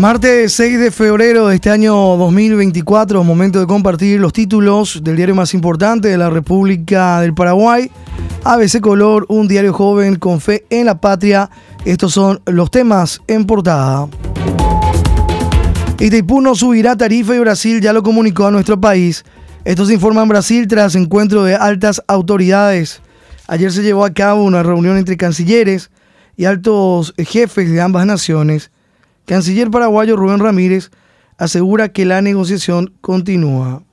Martes 6 de febrero de este año 2024, momento de compartir los títulos del diario más importante de la República del Paraguay. ABC Color, un diario joven con fe en la patria. Estos son los temas en portada. Itaipú no subirá tarifa y Brasil ya lo comunicó a nuestro país. Esto se informa en Brasil tras encuentro de altas autoridades. Ayer se llevó a cabo una reunión entre cancilleres y altos jefes de ambas naciones. Canciller paraguayo Rubén Ramírez asegura que la negociación continúa.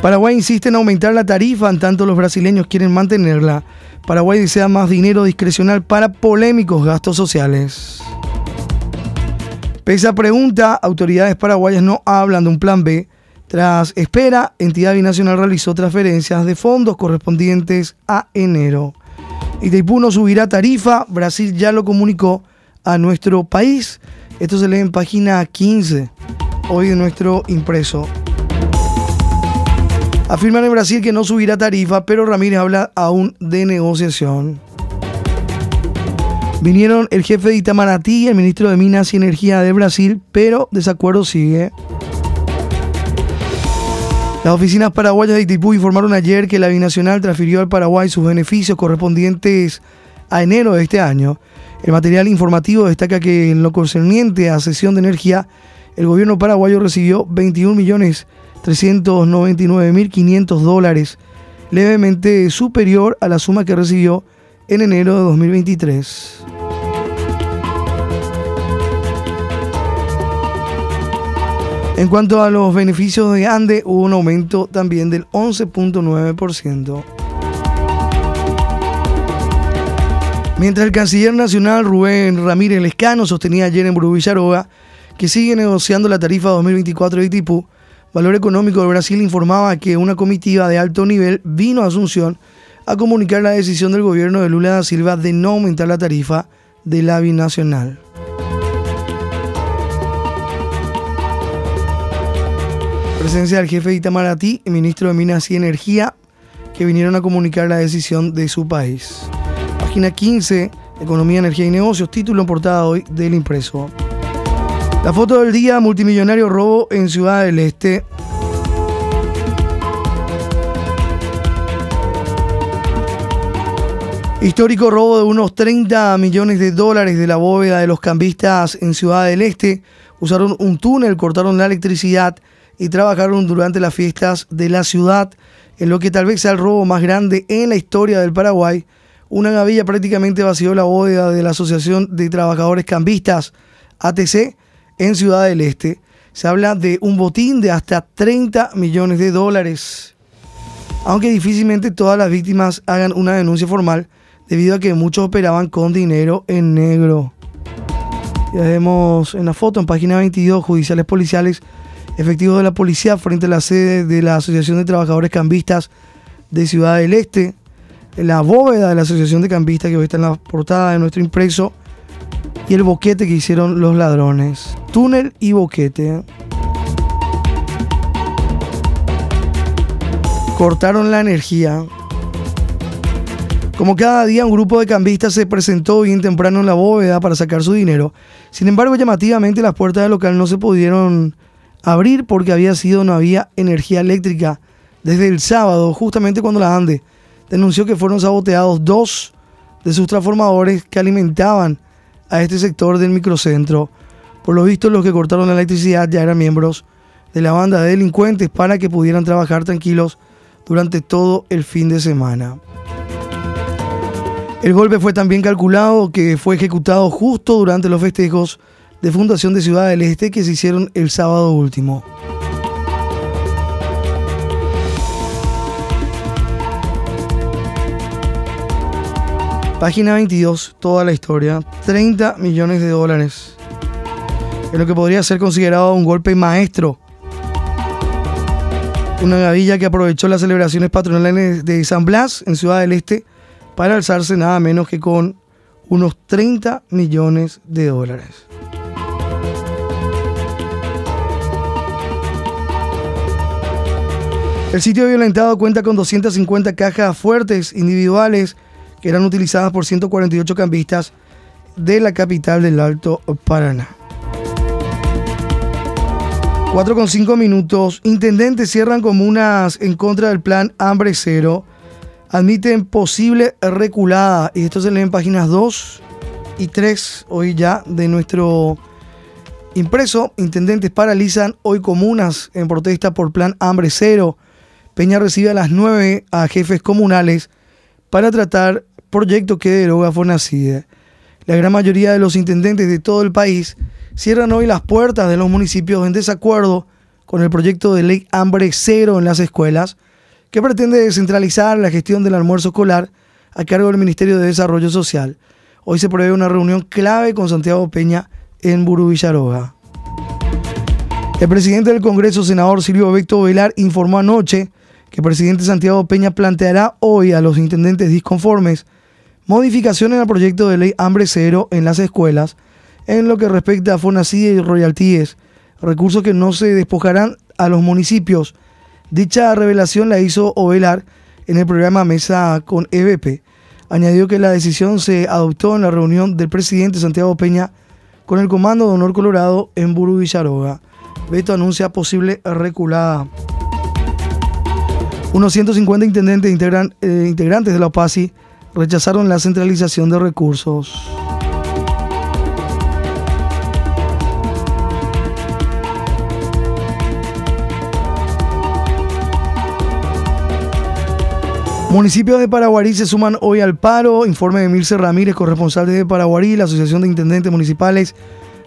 Paraguay insiste en aumentar la tarifa, en tanto los brasileños quieren mantenerla. Paraguay desea más dinero discrecional para polémicos gastos sociales. Pese a pregunta, autoridades paraguayas no hablan de un plan B tras espera, entidad binacional realizó transferencias de fondos correspondientes a enero. Itaipú no subirá tarifa, Brasil ya lo comunicó a nuestro país. Esto se lee en página 15 hoy de nuestro impreso. Afirman en Brasil que no subirá tarifa, pero Ramírez habla aún de negociación. Vinieron el jefe de Itamaraty y el ministro de Minas y Energía de Brasil, pero desacuerdo sigue. Las oficinas paraguayas de Itaipú informaron ayer que la binacional transfirió al Paraguay sus beneficios correspondientes a enero de este año. El material informativo destaca que en lo concerniente a sesión de energía, el gobierno paraguayo recibió 21.399.500 dólares, levemente superior a la suma que recibió en enero de 2023. En cuanto a los beneficios de ANDE, hubo un aumento también del 11.9%. Mientras el canciller nacional Rubén Ramírez Lescano sostenía ayer en Brubillaroga que sigue negociando la tarifa 2024 de Itipú, Valor Económico de Brasil informaba que una comitiva de alto nivel vino a Asunción a comunicar la decisión del gobierno de Lula da Silva de no aumentar la tarifa de la binacional. Presencia del jefe de Itamaraty y ministro de Minas y Energía que vinieron a comunicar la decisión de su país. Página 15, Economía, Energía y Negocios, título en portada hoy del impreso. La foto del día, multimillonario robo en Ciudad del Este. Histórico robo de unos 30 millones de dólares de la bóveda de los cambistas en Ciudad del Este. Usaron un túnel, cortaron la electricidad y trabajaron durante las fiestas de la ciudad en lo que tal vez sea el robo más grande en la historia del Paraguay. Una gavilla prácticamente vació la bóveda de la Asociación de Trabajadores Cambistas, ATC, en Ciudad del Este. Se habla de un botín de hasta 30 millones de dólares. Aunque difícilmente todas las víctimas hagan una denuncia formal, debido a que muchos operaban con dinero en negro. Ya vemos en la foto, en página 22, judiciales policiales efectivos de la policía frente a la sede de la Asociación de Trabajadores Cambistas de Ciudad del Este, la bóveda de la Asociación de Cambistas que hoy está en la portada de nuestro impreso, y el boquete que hicieron los ladrones. Túnel y boquete. Cortaron la energía. Como cada día, un grupo de cambistas se presentó bien temprano en la bóveda para sacar su dinero. Sin embargo, llamativamente las puertas del local no se pudieron abrir porque había sido no había energía eléctrica desde el sábado, justamente cuando la ANDE denunció que fueron saboteados dos de sus transformadores que alimentaban a este sector del microcentro. Por lo visto, los que cortaron la electricidad ya eran miembros de la banda de delincuentes para que pudieran trabajar tranquilos durante todo el fin de semana. El golpe fue también calculado que fue ejecutado justo durante los festejos de Fundación de Ciudad del Este que se hicieron el sábado último. Página 22, toda la historia. 30 millones de dólares. Es lo que podría ser considerado un golpe maestro. Una gavilla que aprovechó las celebraciones patronales de San Blas en Ciudad del Este para alzarse nada menos que con unos 30 millones de dólares. El sitio violentado cuenta con 250 cajas fuertes individuales que eran utilizadas por 148 cambistas de la capital del Alto Paraná. 4 con 5 minutos. Intendentes cierran comunas en contra del plan Hambre Cero. Admiten posible reculada. Y esto se lee en páginas 2 y 3 hoy ya de nuestro impreso. Intendentes paralizan hoy comunas en protesta por plan Hambre Cero. Peña recibe a las 9 a jefes comunales para tratar proyecto que deroga Fonacide. La gran mayoría de los intendentes de todo el país cierran hoy las puertas de los municipios en desacuerdo con el proyecto de ley Hambre Cero en las escuelas, que pretende descentralizar la gestión del almuerzo escolar a cargo del Ministerio de Desarrollo Social. Hoy se prevé una reunión clave con Santiago Peña en Burú Villaroga. El presidente del Congreso, senador Silvio Beto Velar, informó anoche que el presidente Santiago Peña planteará hoy a los intendentes disconformes modificaciones al proyecto de ley Hambre Cero en las escuelas en lo que respecta a Fonacide y royalties, recursos que no se despojarán a los municipios. Dicha revelación la hizo Ovelar en el programa Mesa con EBP. Añadió que la decisión se adoptó en la reunión del presidente Santiago Peña con el Comando de Honor Colorado en Buru Villaroga. Beto anuncia posible reculada. Unos 150 intendentes eh, integrantes de la OPASI rechazaron la centralización de recursos. Municipios de Paraguarí se suman hoy al paro. Informe de Mirce Ramírez, corresponsal de Paraguarí, la Asociación de Intendentes Municipales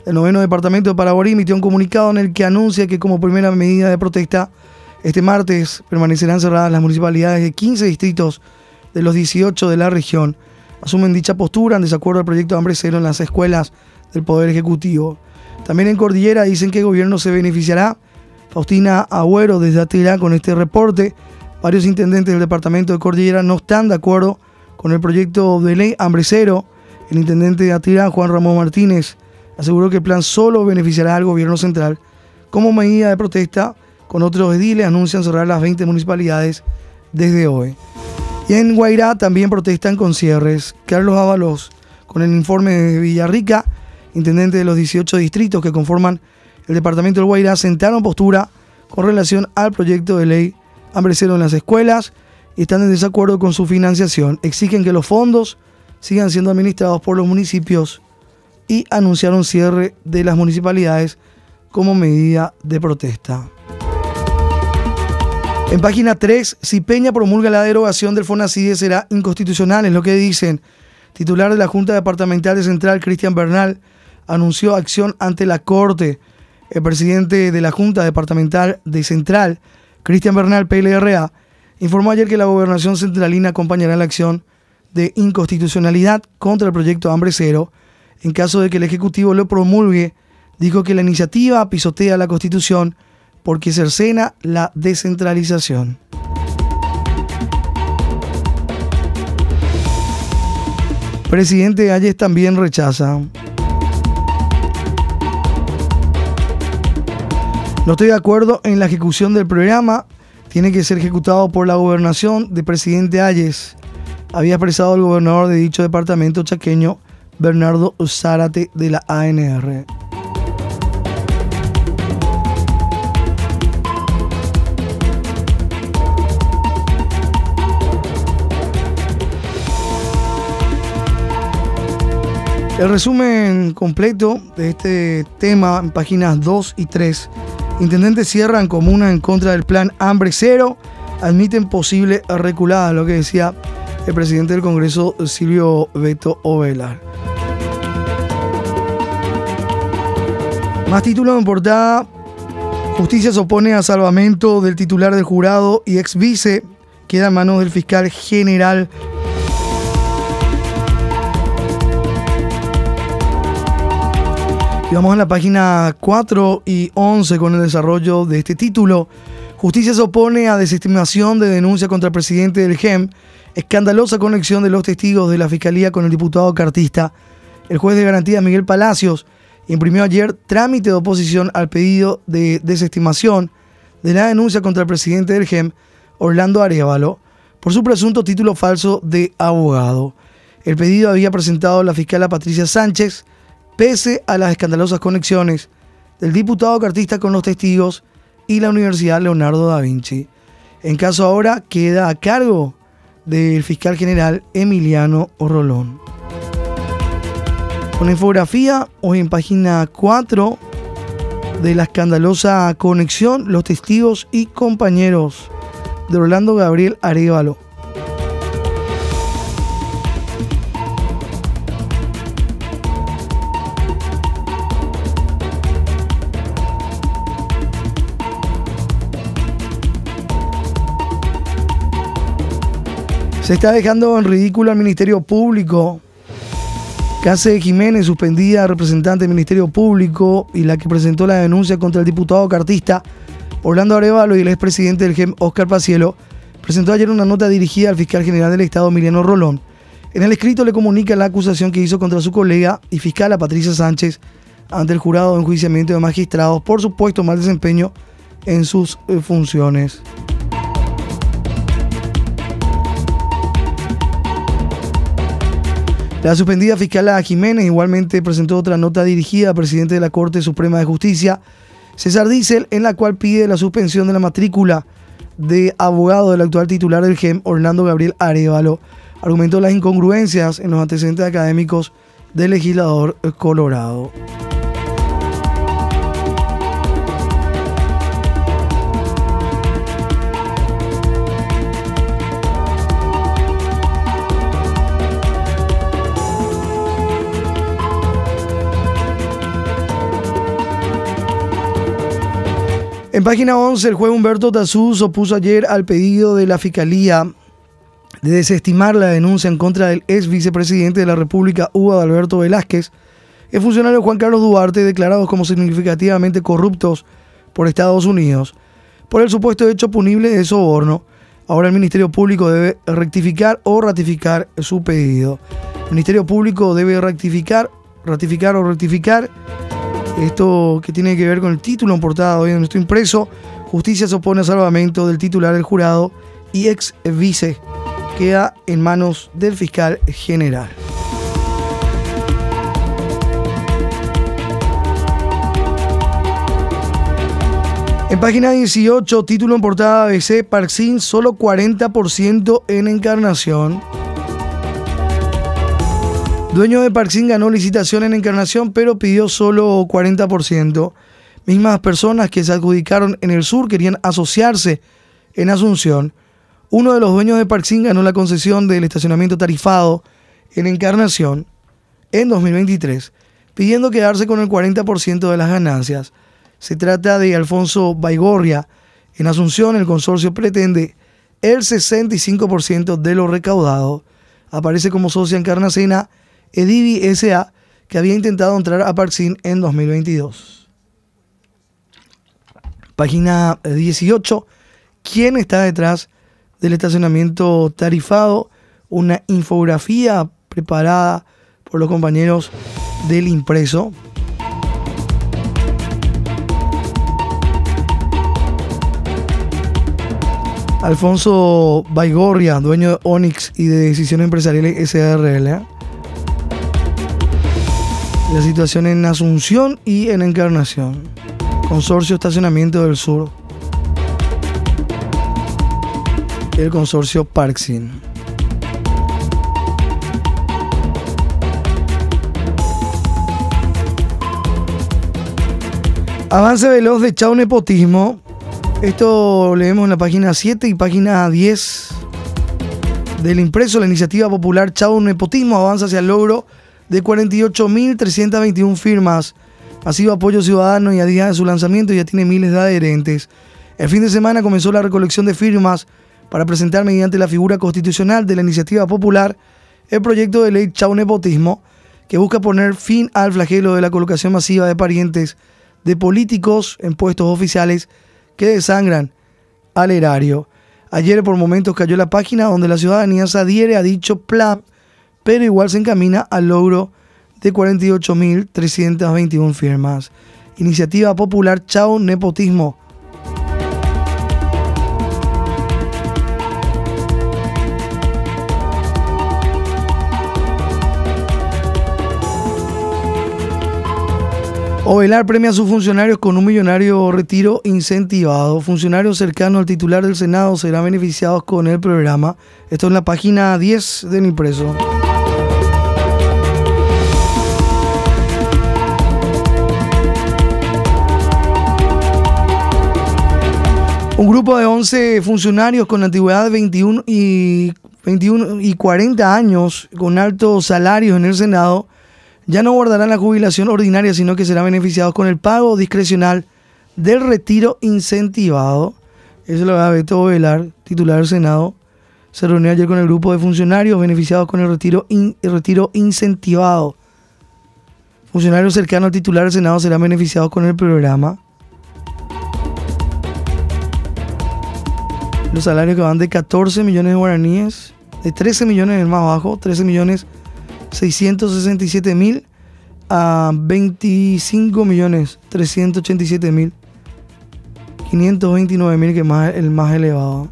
del noveno departamento de Paraguarí emitió un comunicado en el que anuncia que como primera medida de protesta, este martes permanecerán cerradas las municipalidades de 15 distritos de los 18 de la región. Asumen dicha postura en desacuerdo al proyecto de hambre cero en las escuelas del Poder Ejecutivo. También en Cordillera dicen que el gobierno se beneficiará. Faustina Agüero desde Atilá con este reporte Varios intendentes del departamento de Cordillera no están de acuerdo con el proyecto de ley Hambre Cero. El intendente de Atirán, Juan Ramón Martínez, aseguró que el plan solo beneficiará al gobierno central. Como medida de protesta, con otros ediles anuncian cerrar las 20 municipalidades desde hoy. Y en Guairá también protestan con cierres. Carlos Ábalos, con el informe de Villarrica, intendente de los 18 distritos que conforman el departamento del Guairá, sentaron postura con relación al proyecto de ley hambre cero en las escuelas y están en desacuerdo con su financiación. Exigen que los fondos sigan siendo administrados por los municipios y anunciaron cierre de las municipalidades como medida de protesta. En página 3, si Peña promulga la derogación del FONACIDE será inconstitucional, es lo que dicen. Titular de la Junta Departamental de Central, Cristian Bernal, anunció acción ante la Corte. El presidente de la Junta Departamental de Central, Cristian Bernal, PLRA, informó ayer que la gobernación centralina acompañará la acción de inconstitucionalidad contra el proyecto Hambre Cero en caso de que el Ejecutivo lo promulgue. Dijo que la iniciativa pisotea la Constitución porque cercena la descentralización. Presidente Ayes también rechaza No estoy de acuerdo en la ejecución del programa. Tiene que ser ejecutado por la gobernación de presidente Ayes. Había expresado el gobernador de dicho departamento chaqueño, Bernardo Zárate, de la ANR. El resumen completo de este tema en páginas 2 y 3 Intendentes cierran comuna en contra del plan Hambre Cero, admiten posible reculada, lo que decía el presidente del Congreso, Silvio Beto Ovelar. Más títulos en portada. Justicia se opone a salvamento del titular del jurado y ex vice. Queda en manos del fiscal general Vamos a la página 4 y 11 con el desarrollo de este título. Justicia se opone a desestimación de denuncia contra el presidente del GEM. Escandalosa conexión de los testigos de la Fiscalía con el diputado cartista. El juez de garantía Miguel Palacios imprimió ayer trámite de oposición al pedido de desestimación de la denuncia contra el presidente del GEM, Orlando Arevalo, por su presunto título falso de abogado. El pedido había presentado la fiscala Patricia Sánchez, pese a las escandalosas conexiones del diputado cartista con los testigos y la Universidad Leonardo da Vinci. En caso ahora queda a cargo del fiscal general Emiliano Rolón. Con infografía, hoy en página 4 de la escandalosa conexión, los testigos y compañeros de Orlando Gabriel Arevalo. Se está dejando en ridículo al Ministerio Público. Case Jiménez, suspendida representante del Ministerio Público y la que presentó la denuncia contra el diputado cartista Orlando Arevalo y el expresidente del GEM, Oscar Pacielo, presentó ayer una nota dirigida al fiscal general del Estado, Miriano Rolón. En el escrito le comunica la acusación que hizo contra su colega y fiscal Patricia Sánchez ante el jurado de enjuiciamiento de magistrados por supuesto mal desempeño en sus eh, funciones. La suspendida fiscal Jiménez igualmente presentó otra nota dirigida al presidente de la Corte Suprema de Justicia, César Diesel, en la cual pide la suspensión de la matrícula de abogado del actual titular del GEM, Orlando Gabriel Arevalo. Argumentó las incongruencias en los antecedentes académicos del legislador colorado. En página 11, el juez Humberto Tazú opuso ayer al pedido de la Fiscalía de desestimar la denuncia en contra del ex vicepresidente de la República, Hugo Alberto Velázquez, el funcionario Juan Carlos Duarte, declarados como significativamente corruptos por Estados Unidos, por el supuesto hecho punible de soborno. Ahora el Ministerio Público debe rectificar o ratificar su pedido. El Ministerio Público debe rectificar, ratificar o rectificar esto que tiene que ver con el título en portada hoy en nuestro impreso. Justicia se opone a salvamento del titular del jurado y ex vice queda en manos del fiscal general. En página 18, título en portada ABC, Parksin, solo 40% en encarnación. Dueño de Parksin ganó licitación en Encarnación, pero pidió solo 40%. Mismas personas que se adjudicaron en el sur querían asociarse en Asunción. Uno de los dueños de Parksin ganó la concesión del estacionamiento tarifado en Encarnación en 2023, pidiendo quedarse con el 40% de las ganancias. Se trata de Alfonso Baigorria. En Asunción, el consorcio pretende el 65% de lo recaudado. Aparece como socia encarnacena Edivi S.A., que había intentado entrar a Parksin en 2022. Página 18. ¿Quién está detrás del estacionamiento tarifado? Una infografía preparada por los compañeros del impreso. Alfonso Baigorria, dueño de Onyx y de Decisiones Empresariales SRL la situación en Asunción y en Encarnación. Consorcio Estacionamiento del Sur. El consorcio Parksin. Avance veloz de Chao Nepotismo. Esto leemos en la página 7 y página 10 del impreso. La iniciativa popular Chao Nepotismo avanza hacia el logro de 48.321 firmas. Ha sido apoyo ciudadano y a día de su lanzamiento ya tiene miles de adherentes. El fin de semana comenzó la recolección de firmas para presentar mediante la figura constitucional de la iniciativa popular el proyecto de ley Chau Nepotismo, que busca poner fin al flagelo de la colocación masiva de parientes de políticos en puestos oficiales que desangran al erario. Ayer por momentos cayó la página donde la ciudadanía se adhiere a dicho plan pero igual se encamina al logro de 48.321 firmas. Iniciativa popular Chao Nepotismo. Ovelar premia a sus funcionarios con un millonario retiro incentivado. Funcionarios cercanos al titular del Senado serán beneficiados con el programa. Esto es la página 10 del impreso. Un grupo de 11 funcionarios con antigüedad de 21 y, 21 y 40 años con altos salarios en el Senado ya no guardarán la jubilación ordinaria, sino que serán beneficiados con el pago discrecional del retiro incentivado. Eso lo va a Beto Velar, titular del Senado. Se reunió ayer con el grupo de funcionarios beneficiados con el retiro, el retiro incentivado. Funcionarios cercanos al titular del Senado serán beneficiados con el programa. Los salarios que van de 14 millones de guaraníes, de 13 millones el más bajo, 13 millones 667 mil a 25 millones 387 mil 529 mil que es más, el más elevado.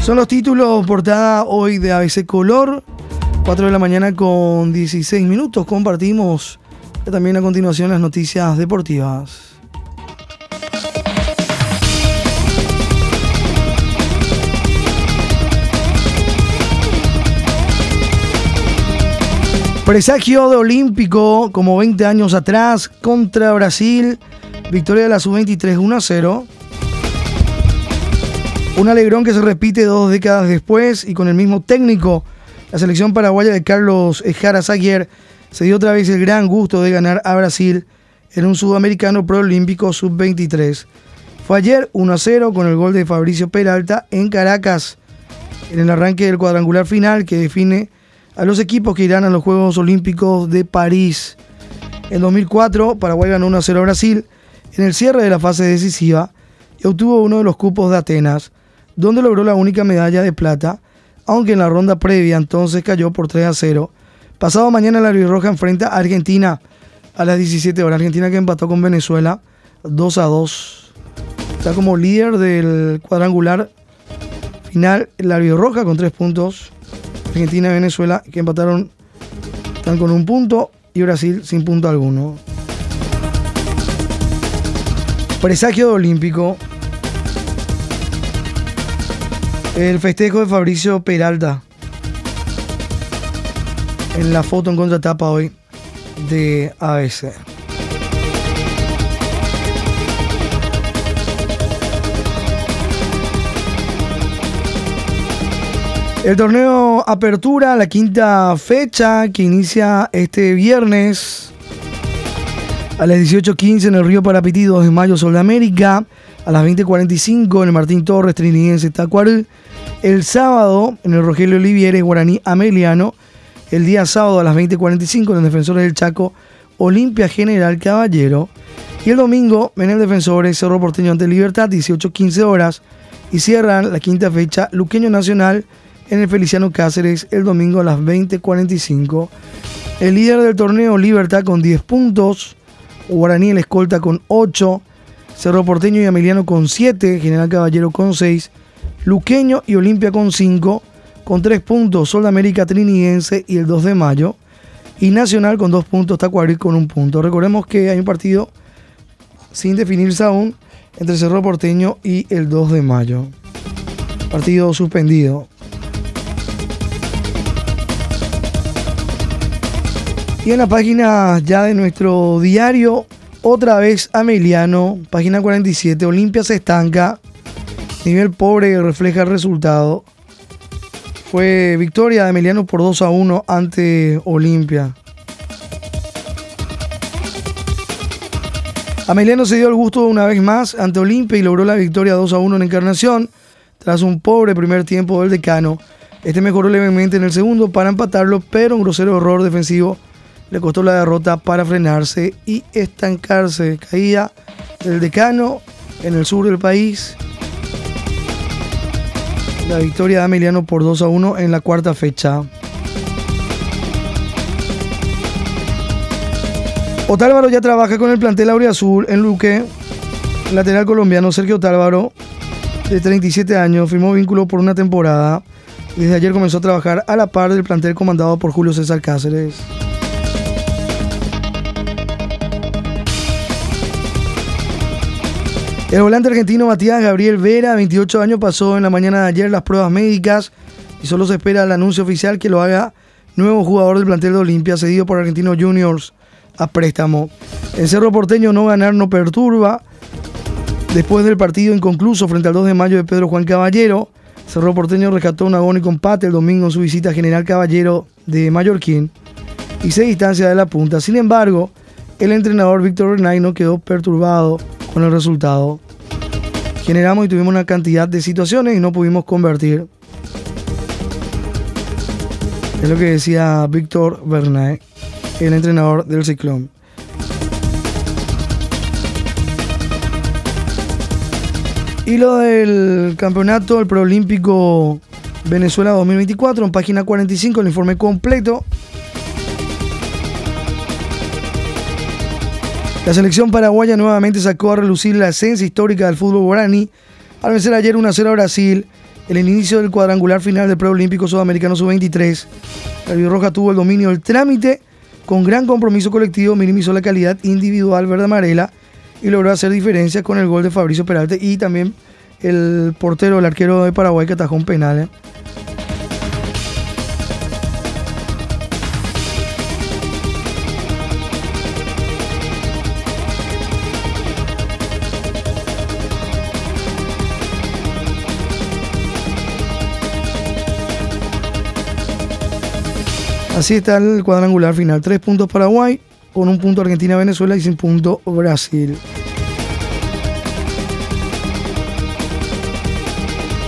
Son los títulos portada hoy de ABC Color. 4 de la mañana con 16 minutos. Compartimos también a continuación las noticias deportivas. Presagio de Olímpico, como 20 años atrás, contra Brasil. Victoria de la Sub-23 1 0. Un alegrón que se repite dos décadas después y con el mismo técnico. La selección paraguaya de Carlos Ejara Zaguier se dio otra vez el gran gusto de ganar a Brasil en un sudamericano proolímpico sub-23. Fue ayer 1 0 con el gol de Fabricio Peralta en Caracas, en el arranque del cuadrangular final que define a los equipos que irán a los Juegos Olímpicos de París. En 2004, Paraguay ganó 1 0 a Brasil en el cierre de la fase decisiva y obtuvo uno de los cupos de Atenas, donde logró la única medalla de plata, aunque en la ronda previa entonces cayó por 3 a 0 Pasado mañana la Roja enfrenta a Argentina a las 17 horas. Argentina que empató con Venezuela 2 a 2. Está como líder del cuadrangular final la Roja con 3 puntos. Argentina y Venezuela que empataron están con un punto y Brasil sin punto alguno. Presagio olímpico. El festejo de Fabricio Peralta en la foto en contratapa hoy de ABC. El torneo Apertura, la quinta fecha que inicia este viernes a las 18.15 en el Río Parapití, 2 de mayo, Sol de América. A las 20.45 en el Martín Torres, Trinidense, Tacuaral. El sábado en el Rogelio Olivieres, Guaraní Ameliano el día sábado a las 20.45 en el Defensores del Chaco, Olimpia General Caballero. Y el domingo en el Defensores Cerro Porteño ante Libertad, 18.15 horas. Y cierran la quinta fecha, Luqueño Nacional en el Feliciano Cáceres el domingo a las 20.45. El líder del torneo, Libertad con 10 puntos. Guaraní el escolta con 8. Cerro Porteño y Emiliano con 7. General Caballero con 6. Luqueño y Olimpia con 5 con 3 puntos Sol de América Trinidense y el 2 de mayo. Y Nacional con 2 puntos Tacuarí con un punto. Recordemos que hay un partido sin definirse aún entre Cerro Porteño y el 2 de mayo. Partido suspendido. Y en la página ya de nuestro diario, otra vez Ameliano, página 47, Olimpia se estanca, nivel pobre refleja el resultado. Fue victoria de Emiliano por 2 a 1 ante Olimpia. Emiliano se dio el gusto una vez más ante Olimpia y logró la victoria 2 a 1 en Encarnación tras un pobre primer tiempo del decano. Este mejoró levemente en el segundo para empatarlo, pero un grosero error defensivo le costó la derrota para frenarse y estancarse. Caía del decano en el sur del país la victoria de Emiliano por 2 a 1 en la cuarta fecha. Otálvaro ya trabaja con el plantel Azul en Luque. Lateral colombiano Sergio Otálvaro de 37 años, firmó vínculo por una temporada. Desde ayer comenzó a trabajar a la par del plantel comandado por Julio César Cáceres. El volante argentino Matías Gabriel Vera, 28 años, pasó en la mañana de ayer las pruebas médicas y solo se espera el anuncio oficial que lo haga nuevo jugador del plantel de Olimpia, cedido por Argentinos Juniors a préstamo. El Cerro Porteño no ganar no perturba. Después del partido inconcluso frente al 2 de mayo de Pedro Juan Caballero, Cerro Porteño rescató un agónico empate el domingo en su visita a General Caballero de Mallorquín y se distancia de la punta. Sin embargo, el entrenador Víctor Renay no quedó perturbado con el resultado. Generamos y tuvimos una cantidad de situaciones y no pudimos convertir. Es lo que decía Víctor Bernay, el entrenador del Ciclón. Y lo del campeonato, el preolímpico Venezuela 2024, en página 45, el informe completo. La selección paraguaya nuevamente sacó a relucir la esencia histórica del fútbol guaraní al vencer ayer 1-0 a Brasil el inicio del cuadrangular final del preolímpico sudamericano sub-23. La Roja tuvo el dominio del trámite con gran compromiso colectivo, minimizó la calidad individual verde-amarela y logró hacer diferencia con el gol de Fabricio Peralta y también el portero, el arquero de Paraguay que atajó un penal. ¿eh? Así está el cuadrangular final. Tres puntos Paraguay, con un punto Argentina-Venezuela y sin punto Brasil.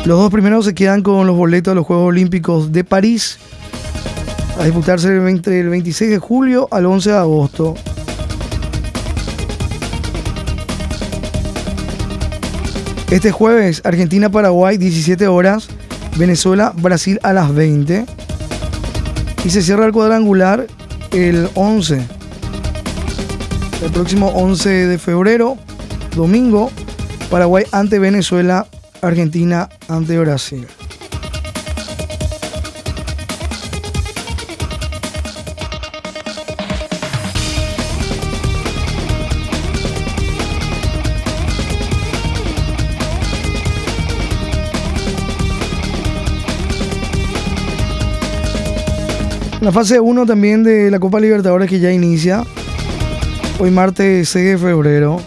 Los dos primeros se quedan con los boletos de los Juegos Olímpicos de París a disputarse entre el 26 de julio al 11 de agosto. Este jueves, Argentina-Paraguay, 17 horas. Venezuela-Brasil a las 20 y se cierra el cuadrangular el 11. El próximo 11 de febrero, domingo, Paraguay ante Venezuela, Argentina ante Brasil. La fase 1 también de la Copa Libertadores que ya inicia. Hoy martes 6 de febrero.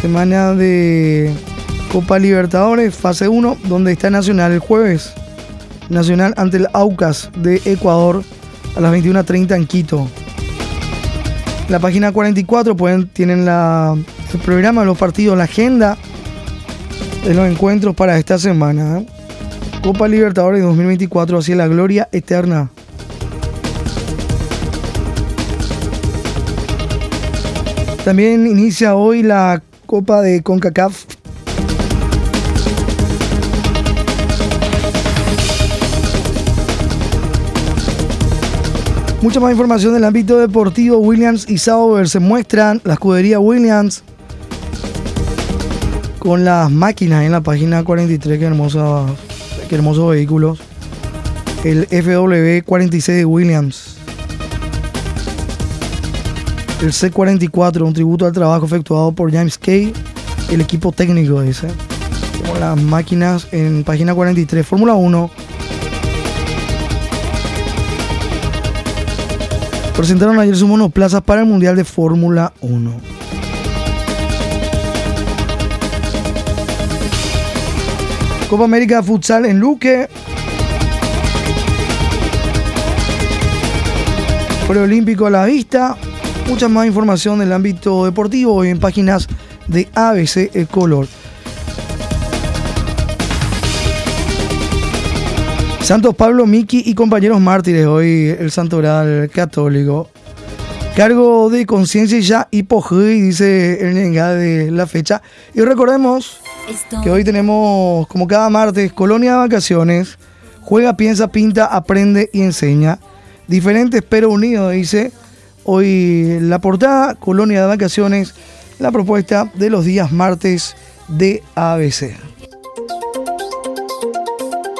Semana de Copa Libertadores, fase 1, donde está Nacional el jueves. Nacional ante el Aucas de Ecuador a las 21.30 en Quito. la página 44 pueden, tienen el programa, los partidos, la agenda de los encuentros para esta semana. ¿eh? Copa Libertadores 2024 hacia la gloria eterna. También inicia hoy la Copa de CONCACAF. Mucha más información del ámbito deportivo. Williams y Sauber se muestran. La escudería Williams con las máquinas en la página 43. Qué hermosa hermosos vehículos. El FW46 de Williams. El C44, un tributo al trabajo efectuado por James Kay, el equipo técnico. Como las máquinas en página 43, Fórmula 1. Presentaron ayer sus monoplazas para el Mundial de Fórmula 1. Copa América Futsal en Luque. Preolímpico a la vista. Mucha más información del ámbito deportivo en páginas de ABC El Color. Santos Pablo, Miki y compañeros mártires, hoy el santoral católico. Cargo de conciencia ya y dice el de la fecha. Y recordemos que hoy tenemos, como cada martes, Colonia de Vacaciones. Juega, piensa, pinta, aprende y enseña. Diferentes pero unidos, dice. Hoy la portada, Colonia de Vacaciones, la propuesta de los días martes de ABC.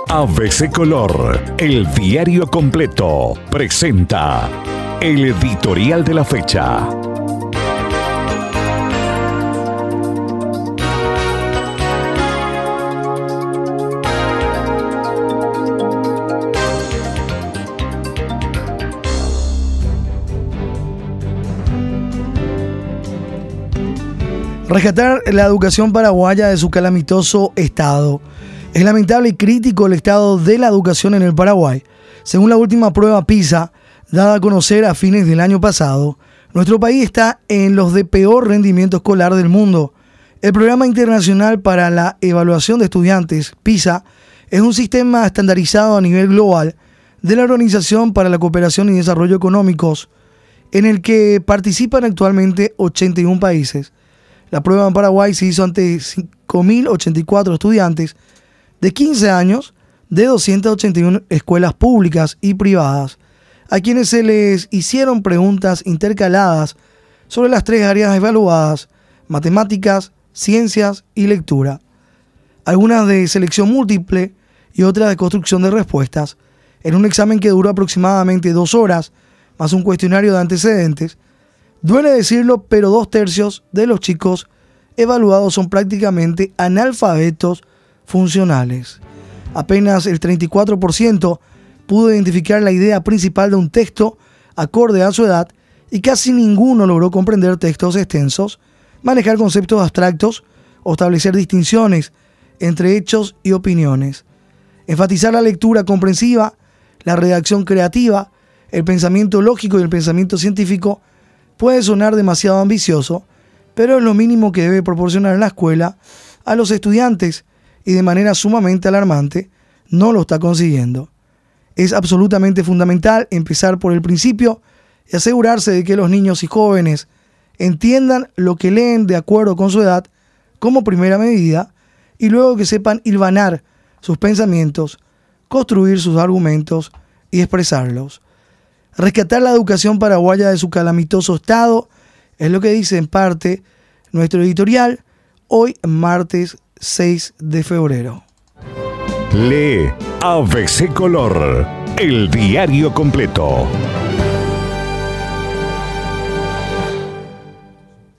ABC Color, el diario completo, presenta el editorial de la fecha. Rescatar la educación paraguaya de su calamitoso estado. Es lamentable y crítico el estado de la educación en el Paraguay. Según la última prueba PISA, dada a conocer a fines del año pasado, nuestro país está en los de peor rendimiento escolar del mundo. El Programa Internacional para la Evaluación de Estudiantes, PISA, es un sistema estandarizado a nivel global de la Organización para la Cooperación y Desarrollo Económicos, en el que participan actualmente 81 países. La prueba en Paraguay se hizo ante 5.084 estudiantes de 15 años de 281 escuelas públicas y privadas, a quienes se les hicieron preguntas intercaladas sobre las tres áreas evaluadas, matemáticas, ciencias y lectura, algunas de selección múltiple y otras de construcción de respuestas, en un examen que duró aproximadamente dos horas, más un cuestionario de antecedentes, Duele decirlo, pero dos tercios de los chicos evaluados son prácticamente analfabetos funcionales. Apenas el 34% pudo identificar la idea principal de un texto acorde a su edad y casi ninguno logró comprender textos extensos, manejar conceptos abstractos o establecer distinciones entre hechos y opiniones. Enfatizar la lectura comprensiva, la redacción creativa, el pensamiento lógico y el pensamiento científico Puede sonar demasiado ambicioso, pero es lo mínimo que debe proporcionar la escuela a los estudiantes y de manera sumamente alarmante no lo está consiguiendo. Es absolutamente fundamental empezar por el principio y asegurarse de que los niños y jóvenes entiendan lo que leen de acuerdo con su edad como primera medida y luego que sepan hilvanar sus pensamientos, construir sus argumentos y expresarlos. Rescatar la educación paraguaya de su calamitoso estado es lo que dice en parte nuestro editorial hoy martes 6 de febrero. Lee ABC Color, el diario completo.